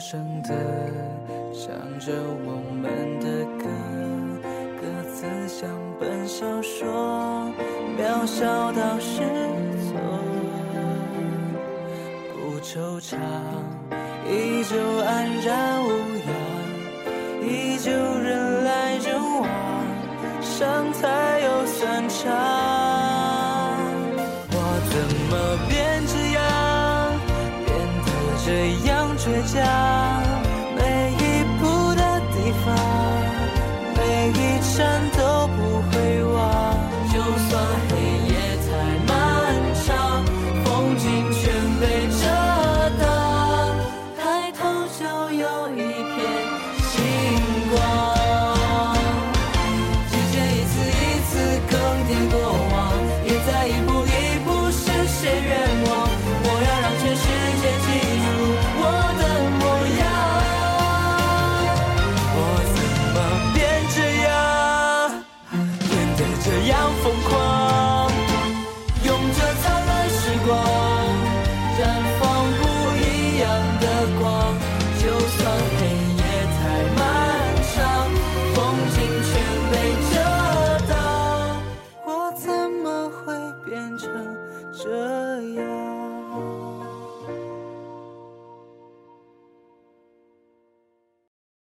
声的唱着我们的歌，歌词像本小说，渺小到失措。不惆怅，依旧安然无恙，依旧人来人往，伤才有算长。我怎么变倔强？每一步的地方，每一站 yeah.